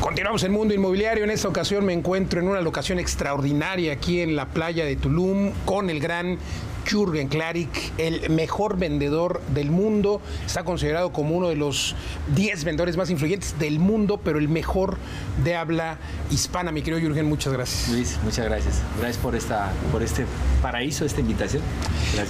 Continuamos en Mundo Inmobiliario. En esta ocasión me encuentro en una locación extraordinaria aquí en la playa de Tulum con el gran Jürgen Klarik, el mejor vendedor del mundo. Está considerado como uno de los 10 vendedores más influyentes del mundo, pero el mejor de habla hispana. Mi querido Jürgen, muchas gracias. Luis, muchas gracias. Gracias por, esta, por este paraíso, esta invitación.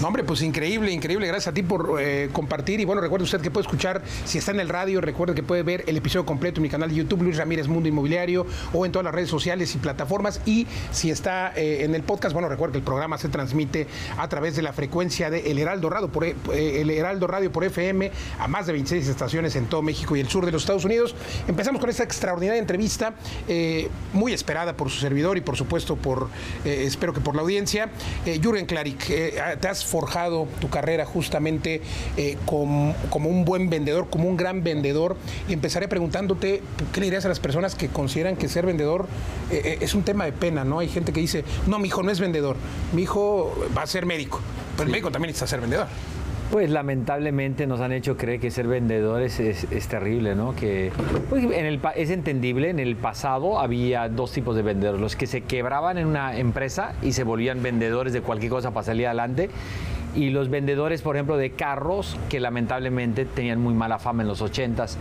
No, hombre, pues increíble, increíble. Gracias a ti por eh, compartir. Y bueno, recuerde usted que puede escuchar, si está en el radio, recuerde que puede ver el episodio completo en mi canal de YouTube, Luis Ramírez Mundo Inmobiliario, o en todas las redes sociales y plataformas. Y si está eh, en el podcast, bueno, recuerde que el programa se transmite a través de la frecuencia de El Heraldo Radio por, eh, el Heraldo Radio por FM a más de 26 estaciones en todo México y el sur de los Estados Unidos. Empezamos con esta extraordinaria entrevista, eh, muy esperada por su servidor y por supuesto por, eh, espero que por la audiencia. Jürgen Klarik, te has forjado tu carrera justamente como, como un buen vendedor, como un gran vendedor. Y empezaré preguntándote, ¿qué le dirías a las personas que consideran que ser vendedor es un tema de pena, ¿no? Hay gente que dice, no, mi hijo no es vendedor, mi hijo va a ser médico. Pero el médico también necesita ser vendedor. Pues lamentablemente nos han hecho creer que ser vendedores es, terrible, ¿no? Que pues, en el, es entendible, en el pasado había dos tipos de vendedores, los que se quebraban en una empresa y se volvían vendedores de cualquier cosa para salir adelante, y los vendedores, por ejemplo, de carros, que lamentablemente tenían muy mala fama en los ochentas.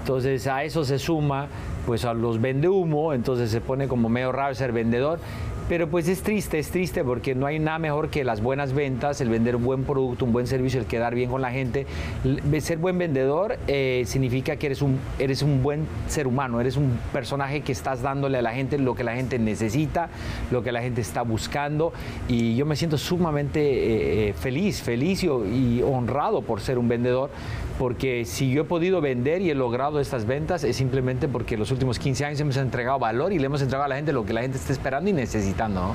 Entonces a eso se suma pues a los vende humo, entonces se pone como medio raro ser vendedor. Pero pues es triste, es triste porque no hay nada mejor que las buenas ventas, el vender un buen producto, un buen servicio, el quedar bien con la gente. Ser buen vendedor eh, significa que eres un, eres un buen ser humano, eres un personaje que estás dándole a la gente lo que la gente necesita, lo que la gente está buscando. Y yo me siento sumamente eh, eh, feliz, feliz y honrado por ser un vendedor porque si yo he podido vender y he logrado estas ventas es simplemente porque los últimos 15 años hemos entregado valor y le hemos entregado a la gente lo que la gente está esperando y necesitando.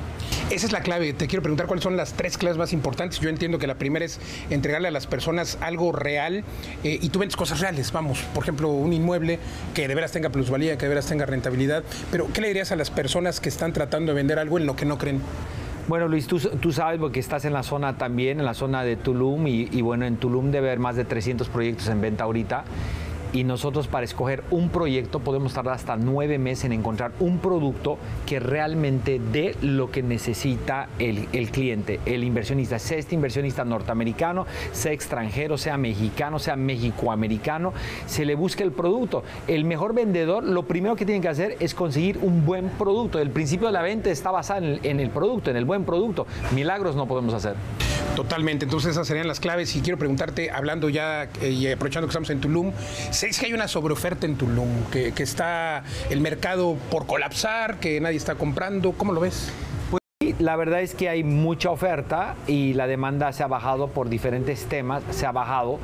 Esa es la clave. Te quiero preguntar cuáles son las tres claves más importantes. Yo entiendo que la primera es entregarle a las personas algo real eh, y tú vendes cosas reales. Vamos, por ejemplo, un inmueble que de veras tenga plusvalía, que de veras tenga rentabilidad. Pero, ¿qué le dirías a las personas que están tratando de vender algo en lo que no creen? Bueno, Luis, tú, sabes porque estás en la zona también, en la zona de Tulum, y, y bueno, en Tulum debe haber más de 300 proyectos en venta ahorita y nosotros para escoger un proyecto podemos tardar hasta nueve meses en encontrar un producto que realmente dé lo que necesita el, cliente, el inversionista, sea este inversionista norteamericano, sea extranjero, sea mexicano, sea mexicoamericano, se le busca el producto. El mejor vendedor lo primero que tiene que hacer es conseguir un buen producto. El principio de la venta está basado el, en el producto, en el buen producto. Milagros no podemos hacer. Totalmente, entonces esas serían las claves y quiero preguntarte, hablando ya eh, y aprovechando que estamos en Tulum, ¿sabes que hay una sobreoferta en Tulum? Que, que está el mercado por colapsar, que nadie está comprando, ¿cómo lo ves? Pues la verdad es que hay mucha oferta y la demanda se ha bajado por diferentes temas, se ha bajado.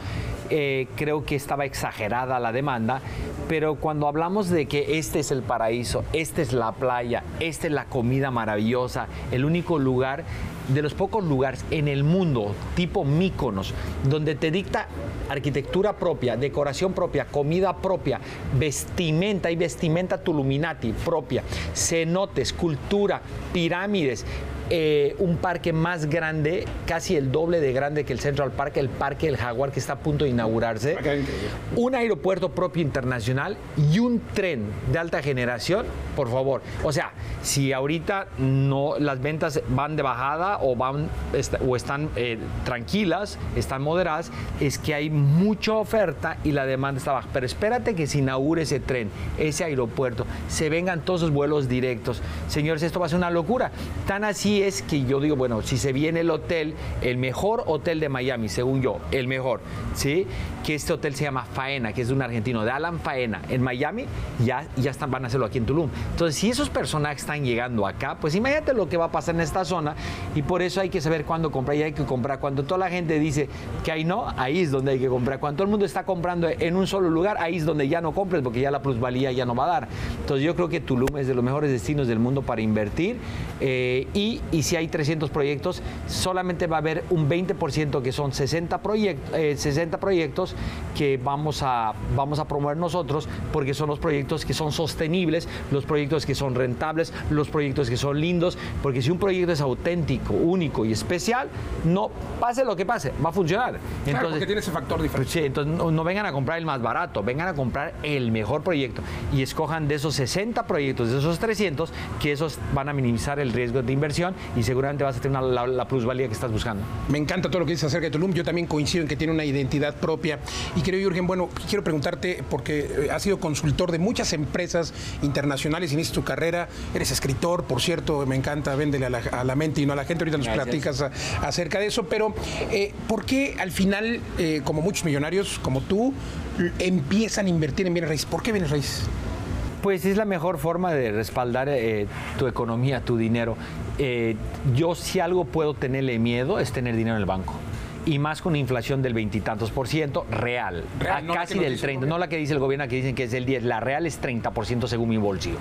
Eh, creo que estaba exagerada la demanda, pero cuando hablamos de que este es el paraíso, esta es la playa, esta es la comida maravillosa, el único lugar de los pocos lugares en el mundo, tipo Míconos, donde te dicta arquitectura propia, decoración propia, comida propia, vestimenta y vestimenta tuluminati propia, cenotes, cultura, pirámides, eh, un parque más grande, casi el doble de grande que el Central Park, el Parque del Jaguar que está a punto de inaugurarse, un aeropuerto propio internacional y un tren de alta generación, por favor. O sea, si ahorita no las ventas van de bajada o van o están eh, tranquilas, están moderadas, es que hay mucha oferta y la demanda está baja. Pero espérate que se inaugure ese tren, ese aeropuerto, se vengan todos los vuelos directos. Señores, esto va a ser una locura. Tan así es que yo digo, bueno, si se viene el hotel, el mejor hotel de Miami, según yo, el mejor, ¿sí? Que este hotel se llama Faena, que es de un argentino, de Alan Faena, en Miami, ya, ya están, van a hacerlo aquí en Tulum. Entonces, si esos personajes están llegando acá, pues imagínate lo que va a pasar en esta zona y por eso hay que saber cuándo comprar y hay que comprar. Cuando toda la gente dice que ahí no, ahí es donde hay que comprar. Cuando todo el mundo está comprando en un solo lugar, ahí es donde ya no compres porque ya la plusvalía ya no va a dar. Entonces, yo creo que Tulum es de los mejores destinos del mundo para invertir eh, y y si hay 300 proyectos, solamente va a haber un 20% que son 60, proyectos 60 proyectos que vamos a, vamos a promover nosotros porque son los proyectos que son sostenibles, los proyectos que son rentables, los proyectos que son lindos, porque si un proyecto es auténtico, único y especial, no pase lo que pase, va a funcionar. Entonces, porque tiene ese factor diferente. sí, entonces no, no vengan a comprar el más barato, vengan a comprar el mejor proyecto y escojan de esos 60 proyectos, de esos 300, que esos van a minimizar el riesgo de inversión y seguramente vas a tener la, plusvalía que estás buscando. Me encanta todo lo que dices acerca de Tulum. Yo también coincido en que tiene una identidad propia. Y creo, Jürgen, bueno, quiero preguntarte, porque eh, has sido consultor de muchas empresas internacionales, inicias tu carrera, eres escritor, por cierto, me encanta, véndele a la, mente y no a la gente. Ahorita nos platicas acerca de eso, pero eh, ¿por qué al final, eh, como muchos millonarios como tú, empiezan a invertir en bienes raíces? ¿Por qué bienes raíces? Pues es la mejor forma de respaldar eh, tu economía, tu dinero. Eh, yo si algo puedo tenerle miedo es tener dinero en el banco y más con una inflación del veintitantos por ciento real, casi del 30, no la que dice el gobierno que dicen que es el 10, la real es 30 por ciento según mi bolsillo.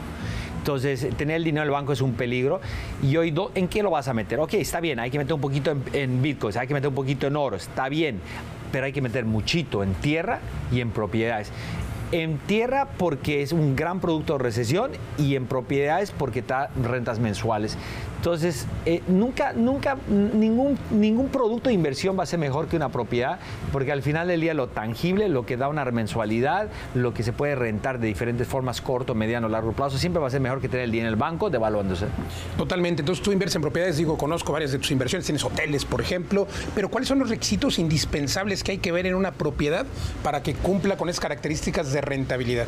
Entonces, tener el dinero en el banco es un peligro. Y hoy, ¿en qué lo vas a meter? Ok, está bien, hay que meter un poquito en, en bitcoins, hay que meter un poquito en oro, está bien, pero hay que meter muchito en tierra y en propiedades. En tierra porque es un gran producto de recesión y en propiedades porque está rentas mensuales. Entonces, eh, nunca, nunca, ningún, ningún producto de inversión va a ser mejor que una propiedad, porque al final del día lo tangible, lo que da una mensualidad, lo que se puede rentar de diferentes formas, corto, mediano, largo plazo, siempre va a ser mejor que tener el dinero en el banco devaluándose. Totalmente. Entonces, tú inviertes en propiedades, digo, conozco varias de tus inversiones, tienes hoteles, por ejemplo, pero ¿cuáles son los requisitos indispensables que hay que ver en una propiedad para que cumpla con esas características de rentabilidad?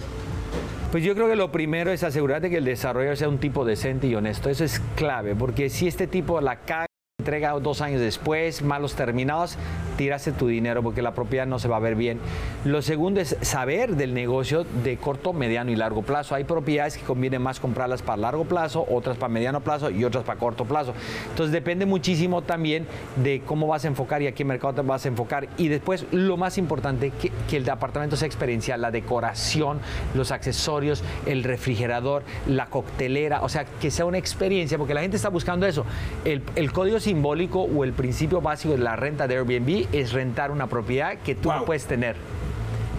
Pues yo creo que lo primero es asegurarte que el desarrollo sea un tipo decente y honesto. Eso es clave, porque si este tipo la caga entrega dos años después, malos terminados, tiraste tu dinero porque la propiedad no se va a ver bien. Lo segundo es saber del negocio de corto, mediano y largo plazo. Hay propiedades que conviene más comprarlas para largo plazo, otras para mediano plazo y otras para corto plazo. Entonces depende muchísimo también de cómo vas a enfocar y a qué mercado te vas a enfocar. Y después, lo más importante, que, el departamento sea experiencial, la decoración, los accesorios, el refrigerador, la coctelera, o sea, que sea una experiencia, porque la gente está buscando eso. El, el código simbólico o el principio básico de la renta de Airbnb es rentar una propiedad que tú no puedes tener.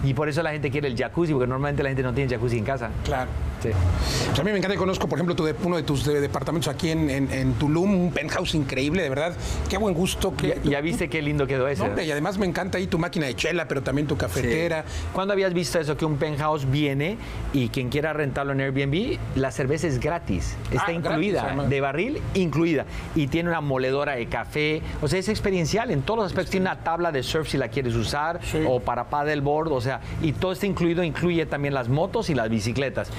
Y por eso la gente quiere el jacuzzi, porque normalmente la gente no tiene jacuzzi en casa. Claro. Pues a mí me encanta y conozco, por ejemplo, tu uno de tus departamentos aquí en, Tulum, un penthouse increíble, de verdad. Qué buen gusto. ya, viste qué lindo quedó ese. y además me encanta ahí tu máquina de chela, pero también tu cafetera. ¿Cuándo habías visto eso? Que un penthouse viene y quien quiera rentarlo en Airbnb, la cerveza es gratis. Está ah, incluida, de barril incluida. Y tiene una moledora de café. O sea, es experiencial en todos los aspectos. Tiene una tabla de surf si la quieres usar, o para paddleboard, o sea, y todo está incluido, incluye también las motos y las bicicletas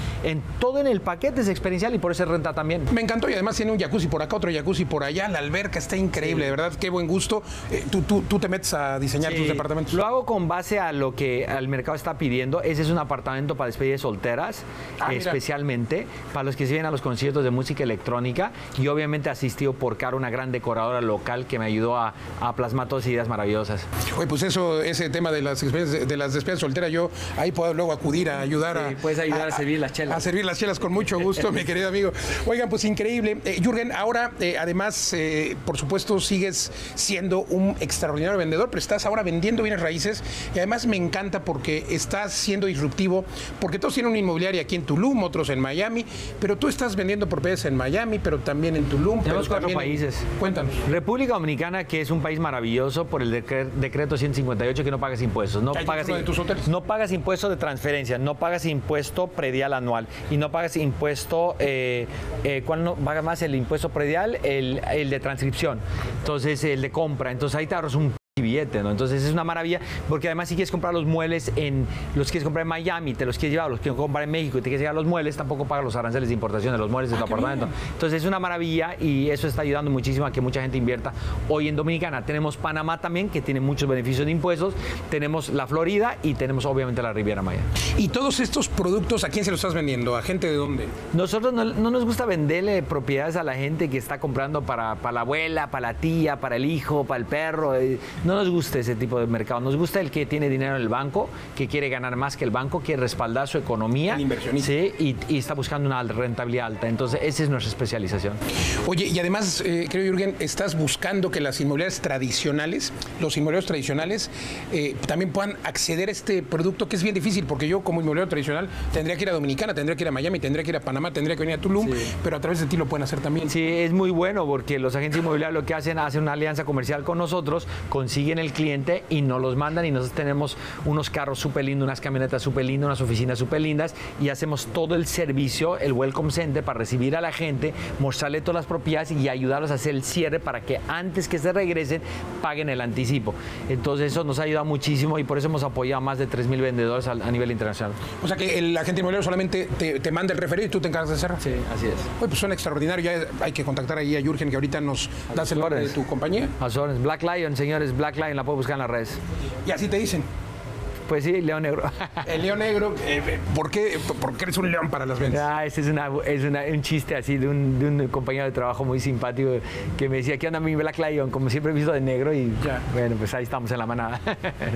todo en el paquete es experiencial y por eso renta también. Me encantó y además tiene un jacuzzi por acá, otro jacuzzi por allá, la alberca está increíble, de verdad, qué buen gusto. Eh, tú, tú, te metes a diseñar tus departamentos. Lo hago con base a lo que el mercado está pidiendo. Ese es un apartamento para despedidas solteras, ah, especialmente para los que se vienen a los conciertos de música electrónica y obviamente asistido por Caro, una gran decoradora local que me ayudó a, plasmar todas ideas maravillosas. Oye, pues eso, ese tema de las, de las despedidas solteras, yo ahí puedo luego acudir a ayudar a... Puedes ayudar a, servir las chelas. Servir las chelas con mucho gusto, mi querido amigo. Oigan, pues increíble. Eh, Jürgen, ahora eh, además, eh, por supuesto, sigues siendo un extraordinario vendedor, pero estás ahora vendiendo bienes raíces y además me encanta porque estás siendo disruptivo, porque todos tienen una inmobiliaria aquí en Tulum, otros en Miami, pero tú estás vendiendo propiedades en Miami, pero también en Tulum. Tenemos cuatro países. Cuéntanos. República Dominicana, que es un país maravilloso por el decreto 1158 que no pagas impuestos. No pagas, de tus hoteles? no pagas impuesto de transferencia, no pagas impuesto predial anual y no pagas impuesto, eh, eh, ¿cuál no paga más el impuesto predial? El, el de transcripción. Entonces, el de compra. Entonces ahí te ahorras un billete, ¿no? Entonces es una maravilla, porque además si quieres comprar los muebles en, los quieres comprar en Miami, te los quieres llevar, los quieres comprar en México y te quieres llevar los muebles, tampoco pagas los aranceles de importación de los muebles de tu ah, apartamento. Entonces es una maravilla y eso está ayudando muchísimo a que mucha gente invierta hoy en Dominicana. Tenemos Panamá también, que tiene muchos beneficios de impuestos, tenemos la Florida y tenemos obviamente la Riviera Maya. ¿Y todos estos productos a quién se los estás vendiendo? ¿A gente de dónde? Nosotros no, nos gusta venderle propiedades a la gente que está comprando para, para la abuela, para la tía, para el hijo, para el perro. Eh, no nos gusta ese tipo de mercado. Nos gusta el que tiene dinero en el banco, que quiere ganar más que el banco, quiere respaldar su economía. El inversionista. Sí, y, y está buscando una rentabilidad alta. Entonces, esa es nuestra especialización. Oye, y además, eh, creo, Jürgen, estás buscando que las inmobiliarias tradicionales, los inmobiliarios tradicionales, eh, también puedan acceder a este producto que es bien difícil, porque yo como inmobiliario tradicional tendría que ir a Dominicana, tendría que ir a Miami, tendría que ir a Panamá, tendría que venir a Tulum, Sí. pero a través de ti lo pueden hacer también. Sí, es muy bueno porque los agentes inmobiliarios lo que hacen, hacen una alianza comercial con nosotros, consiguen el cliente y nos los mandan y nosotros tenemos unos carros súper lindos, unas camionetas súper lindas, unas oficinas súper lindas y hacemos todo el servicio, el Welcome Center para recibir a la gente, mostrarle todas las propiedades y ayudarlos a hacer el cierre para que antes que se regresen paguen el anticipo. Entonces eso nos ha ayudado muchísimo y por eso hemos apoyado a más de 3.000 vendedores a, a nivel internacional. O sea que el agente inmobiliario solamente te, te manda el referido y tú te encargas de cerrar. Sí, así es. Oye, pues suena extraordinario. Ya hay que contactar ahí a Jürgen, que ahorita nos das el nombre de tu compañía. A órdenes. Black Lion, señores, Black Lion, la puedo buscar en las redes. Y así te dicen. Pues sí, León Negro. El león negro, eh, eh, ¿por, qué, ¿por qué eres un león para las ventas? Ah, ese es, una, es una- un chiste así de un, de un compañero de trabajo muy simpático que me decía, ¿qué onda mi Black Lion? Como siempre he visto de negro y Ya. bueno, pues ahí estamos en la manada.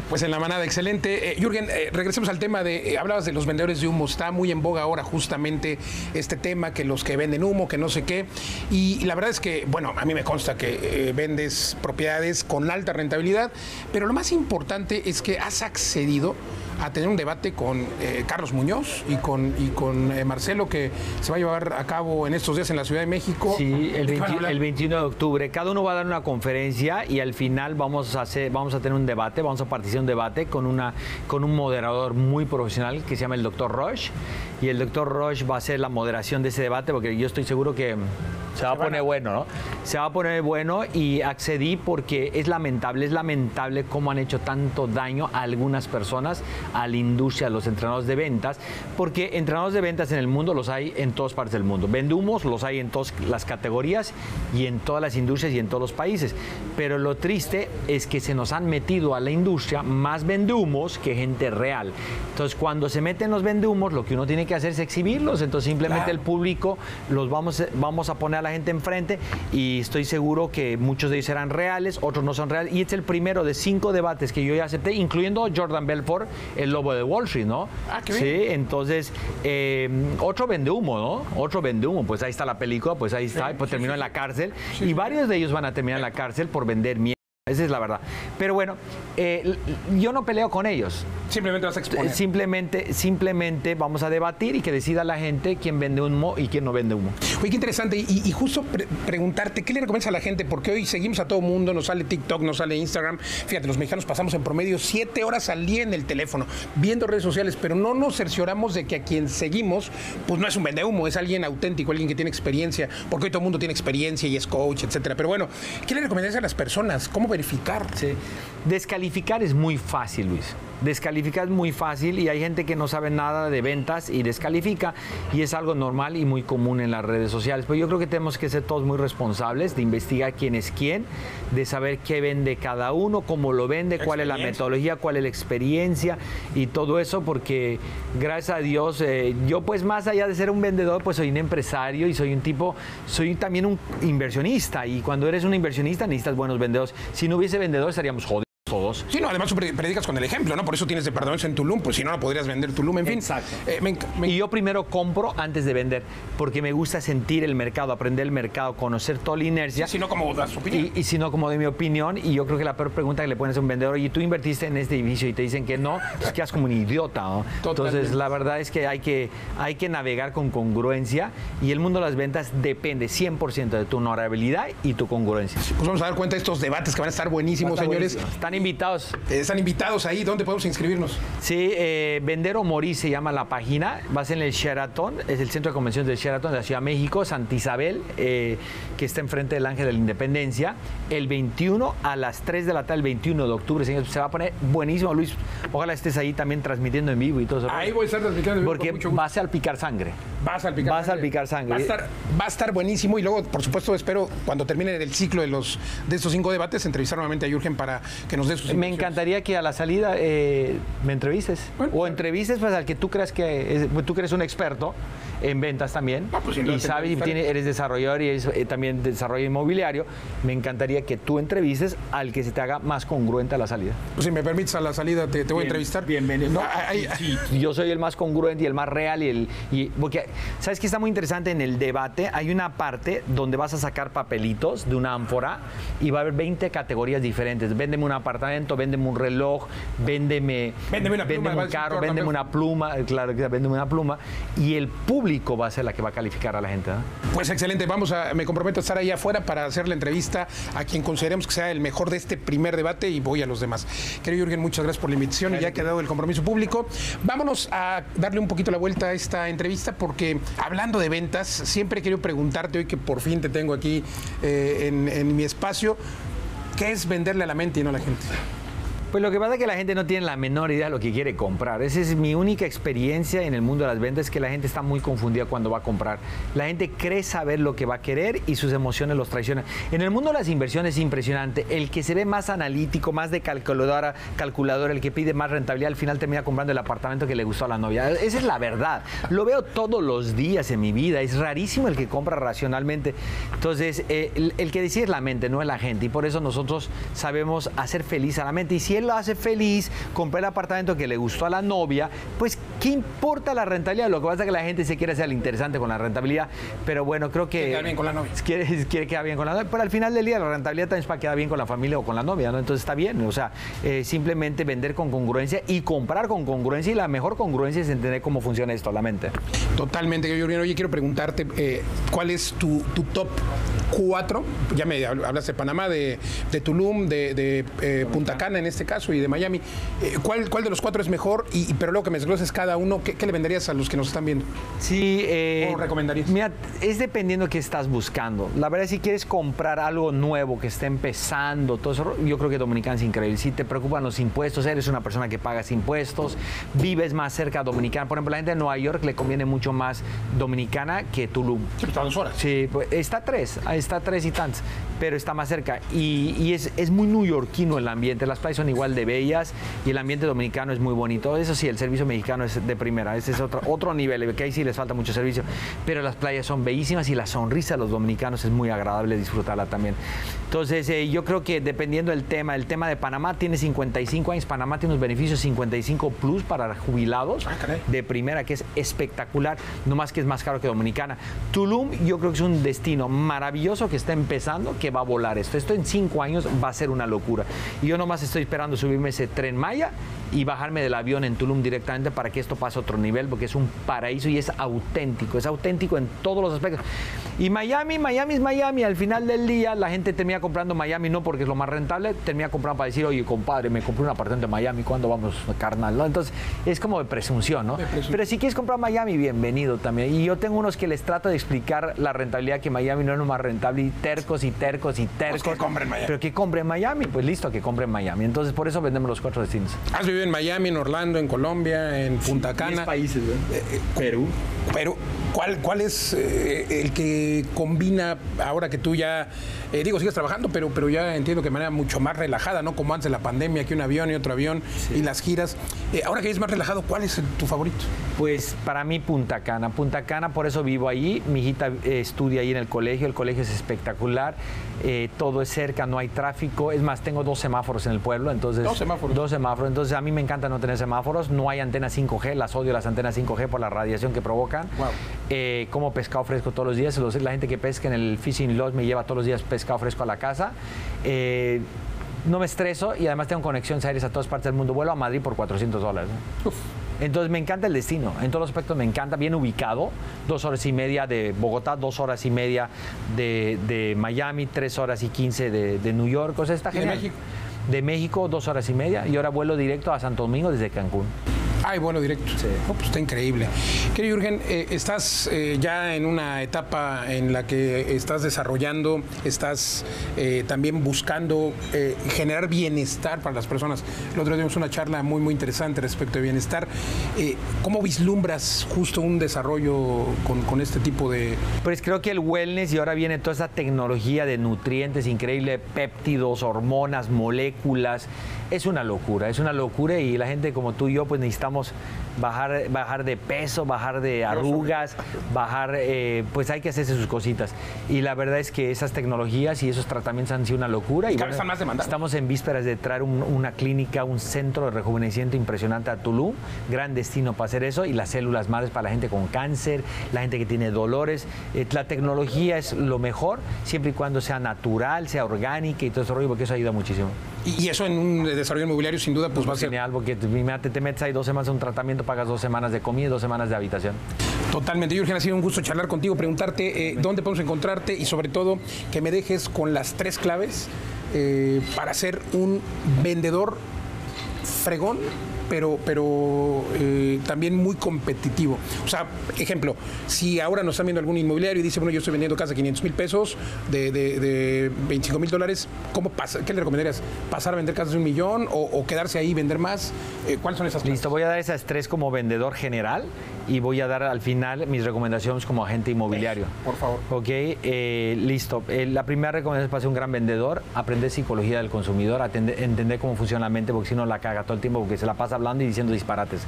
Pues en la manada, excelente. Eh, Jürgen, eh, regresemos al tema de, hablabas de los vendedores de humo, está muy en boga ahora justamente este tema, que los que venden humo, que no sé qué. Y la verdad es que, bueno, a mí me consta que vendes propiedades con alta rentabilidad, pero lo más importante es que has accedido partido a tener un debate con eh, Carlos Muñoz y con, y con eh, Marcelo, que se va a llevar a cabo en estos días en la Ciudad de México. Sí, el, ¿De qué van a 20 hablar? el 21 de octubre. Cada uno va a dar una conferencia y al final vamos a, hacer, vamos a tener un debate, vamos a participar en un debate con, una, con un moderador muy profesional que se llama el doctor Roche. Y el doctor Roche va a hacer la moderación de ese debate porque yo estoy seguro que se va a- poner bueno, ¿no? Se va a poner bueno y accedí porque es lamentable, es lamentable cómo han hecho tanto daño a algunas personas, a la industria, a los entrenadores de ventas, porque entrenadores de ventas en el mundo los hay en todas partes del mundo. Vendumos los hay en todas las categorías y en todas las industrias y en todos los países. Pero lo triste es que se nos han metido a la industria más vendumos que gente real. Entonces, cuando se meten los vendumos, lo que uno tiene que hacer es exhibirlos. Entonces, simplemente Claro. el público los vamos, vamos a poner a la gente enfrente y estoy seguro que muchos de ellos serán reales, otros no son reales. Y es el primero de cinco debates que yo ya acepté, incluyendo Jordan Belfort, el lobo de Wall Street, ¿no? Ah, qué Sí, entonces, eh, otro vende humo, ¿no? Otro vende humo, pues ahí está la película, pues ahí está, pues terminó en la cárcel. y varios de ellos van a terminar en la cárcel por vender mierda. Esa es la verdad. Pero bueno, eh, yo no peleo con ellos. Simplemente vas a exponer. Simplemente, simplemente vamos a debatir y que decida la gente quién vende humo y quién no vende humo. Oye, qué interesante. Y, y justo pre- preguntarte, ¿qué le recomiendas a la gente? Porque hoy seguimos a todo mundo, nos sale TikTok, nos sale Instagram. Fíjate, los mexicanos pasamos en promedio siete horas al día en el teléfono, viendo redes sociales, pero no nos cercioramos de que a quien seguimos, pues no es un vendehumo, es alguien auténtico, alguien que tiene experiencia, porque hoy todo el mundo tiene experiencia y es coach, etcétera. Pero bueno, ¿qué le recomendarías a las personas? ¿Cómo verificar? Sí. Descalificar es muy fácil, Luis. Descalificar es muy fácil y hay gente que no sabe nada de ventas y descalifica y es algo normal y muy común en las redes sociales. Pero yo creo que tenemos que ser todos muy responsables de investigar quién es quién, de saber qué vende cada uno, cómo lo vende, cuál es la metodología, cuál es la experiencia y todo eso porque gracias a Dios eh, yo pues más allá de ser un vendedor pues soy un empresario y soy un tipo, soy también un inversionista y cuando eres un inversionista necesitas buenos vendedores. Si no hubiese vendedores estaríamos jodidos todos. Sí, no, además tú pre- predicas con el ejemplo, ¿no? Por eso tienes departamentos en Tulum, pues si no, no podrías vender Tulum, en fin. Exacto. Eh, me enc- me Y yo primero compro antes de vender, porque me gusta sentir el mercado, aprender el mercado, conocer toda la inercia. si no, como das tu opinión. Y, y si no, como de mi opinión, y yo creo que la peor pregunta que le pones a un vendedor, y tú invertiste en este edificio y te dicen que no, pues quedas como un idiota. ¿no? Entonces, la verdad es que hay, que hay que navegar con congruencia y el mundo de las ventas depende 100% de tu honorabilidad y tu congruencia. Pues vamos a dar cuenta de estos debates que van a estar buenísimos, señores. Están invitados. Están invitados ahí. ¿Dónde podemos inscribirnos? Sí, eh, Vender o Morir se llama la página. Va a ser en el Sheraton, es el centro de convenciones del Sheraton de la Ciudad de México, Santa Isabel, eh, que está enfrente del Ángel de la Independencia. El 21 a las 3 de la tarde, el 21 de octubre, señores, se va a poner buenísimo, Luis. Ojalá estés ahí también transmitiendo en vivo y todo eso. Ahí voy a estar transmitiendo en vivo Porque con mucho gusto. va a salpicar sangre. Va a salpicar Va a salpicar sangre. Va a, estar, va a estar buenísimo y luego, por supuesto, espero cuando termine el ciclo de los de estos cinco debates, entrevistar nuevamente a Jürgen para que nos sus Me impresiones. encantaría que a la salida eh, me entrevistes. Bueno. o entrevistes pues, al que tú creas que es- tú crees un experto en ventas también. Ah, pues, y sabes, tiene- eres desarrollador y eres eh, también desarrollo inmobiliario. Me encantaría que tú entrevistes al que se te haga más congruente a la salida. Pues, si me permites a la salida, te, te voy a entrevistar. Bienvenido. No, hay- Yo soy el más congruente y el más real y el y porque sabes que está muy interesante en el debate. Hay una parte donde vas a sacar papelitos de una ánfora y va a haber 20 categorías diferentes. Véndeme un apartamento, véndeme un reloj, véndeme, Véndeme una pluma, va a un carro, véndeme una pluma, claro que véndeme una pluma y el público va a ser la que va a calificar a la gente. ¿no? Pues excelente, vamos a, me comprometo a estar ahí afuera para hacer la entrevista a quien consideremos que sea el mejor de este primer debate y voy a los demás. Querido Jürgen, muchas gracias por la invitación y ya ha quedado el compromiso público. Vámonos a darle un poquito la vuelta a esta entrevista porque hablando de ventas, siempre he querido preguntarte hoy que por fin te tengo aquí eh, en, en mi espacio, ¿qué es venderle a la mente y no a la gente? Pues lo que pasa es que la gente no tiene la menor idea de lo que quiere comprar. Esa es mi única experiencia en el mundo de las ventas, que la gente está muy confundida cuando va a comprar. La gente cree saber lo que va a querer y sus emociones los traicionan. En el mundo de las inversiones es impresionante. El que se ve más analítico, más de calculadora, calculadora, el que pide más rentabilidad, al final termina comprando el apartamento que le gustó a la novia. Esa es la verdad. Lo veo todos los días en mi vida. Es rarísimo el que compra racionalmente. Entonces, eh, el, el que decide es la mente, no es la gente. Y por eso nosotros sabemos hacer feliz a la mente. Y si lo hace feliz, compra el apartamento que le gustó a la novia, pues ¿qué importa la rentabilidad? Lo que pasa es que la gente se quiere hacer el interesante con la rentabilidad. Pero bueno, creo que... Quiere quedar bien con la novia. Quiere, quiere quedar bien con la novia. Pero al final del día la rentabilidad también es para quedar bien con la familia o con la novia, ¿no? Entonces está bien. O sea, eh, simplemente vender con congruencia y comprar con congruencia. Y la mejor congruencia es entender cómo funciona esto, la mente. Totalmente, Jürgen. Oye, quiero preguntarte, eh, ¿cuál es tu, tu top 4? Ya me habl- hablaste de Panamá, de, de Tulum, de, de, eh, Punta Cana en este caso y de Miami. Eh, ¿cuál, ¿Cuál de los cuatro es mejor? Y, pero luego que me desgloses cada uno, ¿qué, qué le venderías a los que nos están viendo? Sí, eh, ¿O recomendarías? Mira, es dependiendo qué estás buscando. La verdad, si quieres comprar algo nuevo que esté empezando, todo eso, yo creo que Dominicana es increíble. Si te preocupan los impuestos, eres una persona que pagas impuestos, vives más cerca de Dominicana. Por ejemplo, la gente de Nueva York le conviene mucho más Dominicana que Tulum. Sí, está dos horas. Sí, pues, está a tres, está a tres y tantos, pero está más cerca. Y, y es, es muy neoyorquino el ambiente, las playas son igual de bellas y el ambiente dominicano es muy bonito. Eso sí, el servicio mexicano es de primera, ese es otro, otro nivel, que ahí sí les falta mucho servicio, pero las playas son bellísimas y la sonrisa de los dominicanos es muy agradable disfrutarla también. Entonces, eh, yo creo que dependiendo del tema, el tema de Panamá tiene 55 años, Panamá tiene unos beneficios 55 plus para jubilados Ah, de primera, que es espectacular, no más que es más caro que Dominicana. Tulum, yo creo que es un destino maravilloso que está empezando, que va a volar esto. Esto en cinco años va a ser una locura. Y yo nomás estoy esperando subirme ese tren Maya y bajarme del avión en Tulum directamente para que esto pase a otro nivel, porque es un paraíso y es auténtico, es auténtico en todos los aspectos. Y Miami, Miami es Miami, al final del día la gente termina comprando Miami no porque es lo más rentable, termina comprando para decir, oye, compadre, me compré un apartamento en Miami, ¿cuándo vamos, carnal? ¿no? Entonces, es como de presunción, ¿no? De presunción. Pero si quieres comprar Miami, bienvenido también. Y yo tengo unos que les trato de explicar la rentabilidad que Miami no es lo más rentable y tercos y tercos y tercos. Pues que compren Miami. Pero que compren Miami, pues listo, que compren Miami. Entonces, por eso vendemos los cuatro destinos. Has vivido en Miami, en Orlando, en Colombia, en Punta Cana. 10 países, ¿verdad? Perú. Pero, ¿cuál, cuál es eh, el que combina ahora que tú ya, eh, digo, sigues trabajando, pero, pero ya entiendo que de manera mucho más relajada, ¿no? Como antes de la pandemia, que un avión y otro avión y las giras. Eh, ahora que es más relajado, ¿cuál es tu favorito? Pues para mí Punta Cana. Punta Cana, por eso vivo allí. Mi hijita eh, estudia ahí en el colegio. El colegio es espectacular. Eh, todo es cerca, no hay tráfico. Es más, tengo dos semáforos en el pueblo. Entonces, Dos semáforos. Dos semáforos. Entonces a mí me encanta no tener semáforos. No hay antenas 5G. Las odio las antenas 5G por la radiación que provocan. Wow. Eh, como pescado fresco todos los días. Los- la gente que pesca en el Fishing Lodge me lleva todos los días pescado fresco a la casa. Eh, no me estreso y además tengo conexiones aéreas a todas partes del mundo. Vuelo a Madrid por 400 dólares. ¿no? Entonces me encanta el destino, en todos los aspectos me encanta, bien ubicado, dos horas y media de Bogotá, dos horas y media de, de Miami, tres horas y quince de, de New York, o sea, está ¿Y de. México? De México, dos horas y media, y ahora vuelo directo a Santo Domingo desde Cancún. Ay, vuelo directo. Sí. Pues está increíble. Querido Jürgen, eh, estás eh, ya en una etapa en la que estás desarrollando, estás eh, también buscando generar bienestar para las personas. El otro día tuvimos una charla muy, muy interesante respecto de bienestar. ¿Cómo vislumbras justo un desarrollo con, con este tipo de... Pues creo que el wellness y ahora viene toda esa tecnología de nutrientes increíble, péptidos, hormonas, moléculas. Es una locura, es una locura y la gente como tú y yo pues necesitamos bajar, bajar de peso, bajar de arrugas, bajar, eh, pues hay que hacerse sus cositas. Y la verdad es que esas tecnologías y esos tratamientos han sido una locura. Y, están más demandados. Estamos en vísperas de traer un- una clínica, un centro de rejuvenecimiento impresionante a Tulum, gran destino para hacer eso, y las células madres para la gente con cáncer, la gente que tiene dolores. Eh, la tecnología es lo mejor, siempre y cuando sea natural, sea orgánica y todo ese rollo, porque eso ayuda muchísimo. Y, eso en un desarrollo inmobiliario sin duda pues va a ser Genial, porque te metes ahí dos semanas a un tratamiento, pagas dos semanas de comida y dos semanas de habitación. totalmente. Jürgen, ha sido un gusto charlar contigo, preguntarte eh, dónde podemos encontrarte y sobre todo que me dejes con las tres claves eh, para ser un vendedor fregón, pero, pero eh, también muy competitivo. O sea, ejemplo, si ahora nos están viendo algún inmobiliario y dice, bueno, yo estoy vendiendo casa a 500 mil pesos de, de, de 25 mil dólares, ¿cómo pasa? ¿qué le recomendarías? ¿Pasar a vender casas de un millón o, o quedarse ahí y vender más? Eh, ¿Cuáles son esas? Listo, voy a dar esas tres como vendedor general y voy a dar al final mis recomendaciones como agente inmobiliario. Por favor. Ok, eh, listo. Eh, la primera recomendación para ser un gran vendedor, aprender psicología del consumidor, atender- entender cómo funciona la mente, porque si no la caga todo el tiempo, porque se la pasa hablando y diciendo disparates.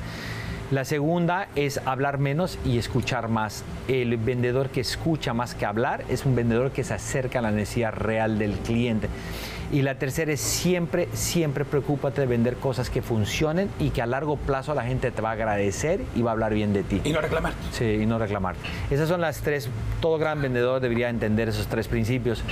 La segunda es hablar menos y escuchar más. El vendedor que escucha más que hablar es un vendedor que se acerca a la necesidad real del cliente. Y la tercera es siempre, siempre preocúpate de vender cosas que funcionen y que a largo plazo la gente te va a agradecer y va a hablar bien de ti. Y no reclamar. Sí, y no reclamar. Esas son las tres, todo gran vendedor debería entender esos tres principios.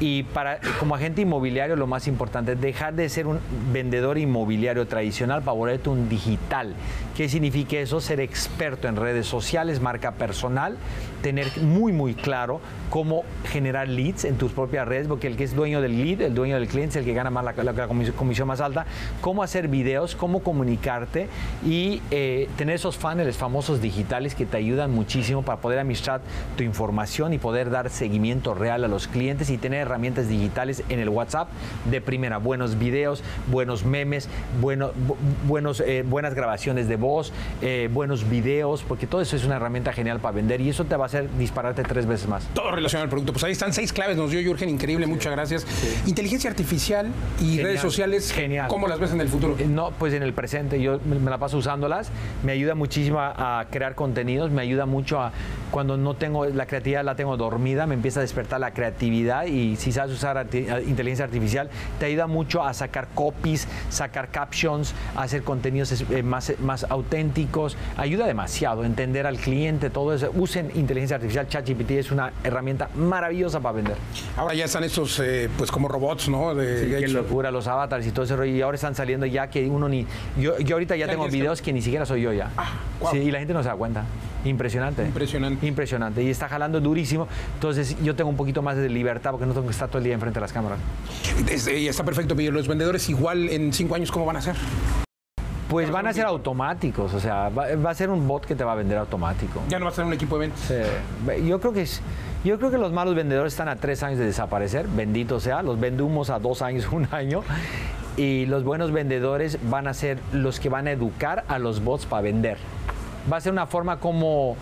Y para, como agente inmobiliario lo más importante es dejar de ser un vendedor inmobiliario tradicional para volverte un digital. ¿Qué significa eso? Ser experto en redes sociales, marca personal, tener muy muy claro cómo generar leads en tus propias redes, porque el que es dueño del lead, el dueño del cliente es el que gana más la, la- la comis- comisión más alta, cómo hacer videos, cómo comunicarte y eh, tener esos funnels famosos digitales que te ayudan muchísimo para poder administrar tu información y poder dar seguimiento real a los clientes y tener herramientas digitales en el WhatsApp de primera, buenos videos, buenos memes, bueno- bu- buenos, eh, buenas grabaciones de voz, eh, buenos videos, porque todo eso es una herramienta genial para vender y eso te va a hacer dispararte tres veces más. Todo relacionado al producto. Pues ahí están seis claves, nos dio Jürgen, increíble, muchas gracias. Inteligencia artificial y Genial, redes sociales, genial. ¿cómo las ves en el futuro? Eh, No, pues en el presente, yo me la paso usándolas, me ayuda muchísimo a crear contenidos, me ayuda mucho a cuando no tengo la creatividad la tengo dormida, me empieza a despertar la creatividad y si sabes usar arti- a- inteligencia artificial te ayuda mucho a sacar copies, sacar captions, a hacer contenidos eh, más, más auténticos, ayuda demasiado a entender al cliente, todo eso. Usen inteligencia artificial, ChatGPT es una herramienta maravillosa para vender. Ahora ya están estos, eh, pues como robots, ¿no? De, Qué locura, los avatars y todo ese rollo. Y ahora están saliendo ya que uno ni. Yo, yo ahorita ya Ya tengo videos que ni siquiera soy yo ya. Sí, y la gente no se da cuenta. Impresionante. Impresionante. Impresionante. Y está jalando durísimo. Entonces yo tengo un poquito más de libertad porque no tengo que estar todo el día enfrente de las cámaras. Eh, está perfecto, pero los vendedores igual en cinco años, ¿cómo van a ser? Pues van a ser automáticos. O sea, va, va a ser un bot que te va a vender automático. Ya no va a ser un equipo de ventas. Sí. Yo creo que es- yo creo que los malos vendedores están a tres años de desaparecer, bendito sea, los vendumos a dos años, un año, y los buenos vendedores van a ser los que van a educar a los bots para vender. Va a ser una forma como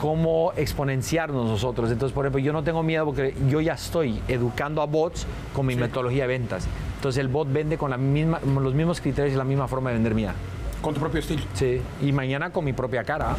como exponenciarnos nosotros. Entonces, por ejemplo, yo no tengo miedo porque yo ya estoy educando a bots con mi metodología de ventas. Entonces, el bot vende con la misma, los mismos criterios y la misma forma de vender mía. Con tu propio estilo. Sí. Y mañana con mi propia cara.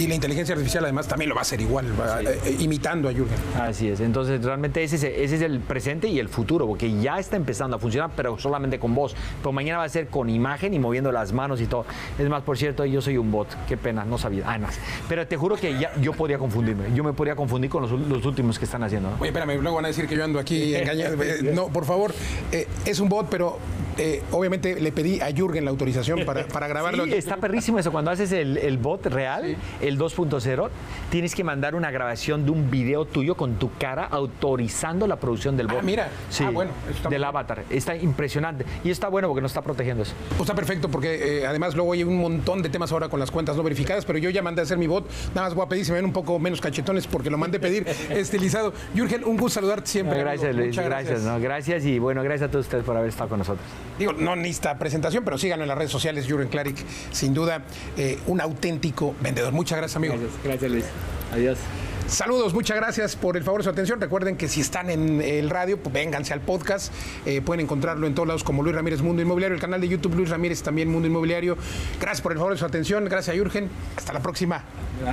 Y la inteligencia artificial además también lo va a hacer igual, va, eh, eh, imitando a Jürgen. Así es, entonces realmente ese es, ese es el presente y el futuro, porque ya está empezando a funcionar, pero solamente con voz. Pero mañana va a ser con imagen y moviendo las manos y todo. Es más, por cierto, yo soy un bot, qué pena, no sabía. Ah, no. Pero te juro que ya yo podría confundirme, yo me podría confundir con los, los últimos que están haciendo. ¿no? Oye, espérame, luego van a decir que yo ando aquí engañado. Eh, No, por favor, eh, es un bot, pero eh, obviamente le pedí a Jürgen la autorización para, para grabarlo. Sí, está perrísimo eso. Cuando haces el, el bot real, el 2.0, tienes que mandar una grabación de un video tuyo con tu cara autorizando la producción del Ah, bot. mira. Sí, Ah, bueno, está del avatar. Está impresionante. Y está bueno porque no está protegiendo eso. Pues está perfecto porque eh, además luego hay un montón de temas ahora con las cuentas no verificadas, pero yo ya mandé a hacer mi bot. Nada más voy a pedir si me ven un poco menos cachetones porque lo mandé pedir estilizado. Jürgen, un gusto saludarte siempre. Gracias, amigo. Luis. Muchas Gracias, ¿no? gracias y bueno, gracias a todos ustedes por haber estado con nosotros. Digo, no necesita presentación, pero síganlo en las redes sociales, Jürgen Klarik, sin duda, eh, un auténtico vendedor. Muchas gracias, amigo. Gracias Luis. Adiós. Saludos, muchas gracias por el favor de su atención. Recuerden que si están en el radio, pues vénganse al podcast. Eh, pueden encontrarlo en todos lados como Luis Ramírez Mundo Inmobiliario, el canal de YouTube Luis Ramírez también Mundo Inmobiliario. Gracias por el favor de su atención. Gracias a Jürgen. Hasta la próxima.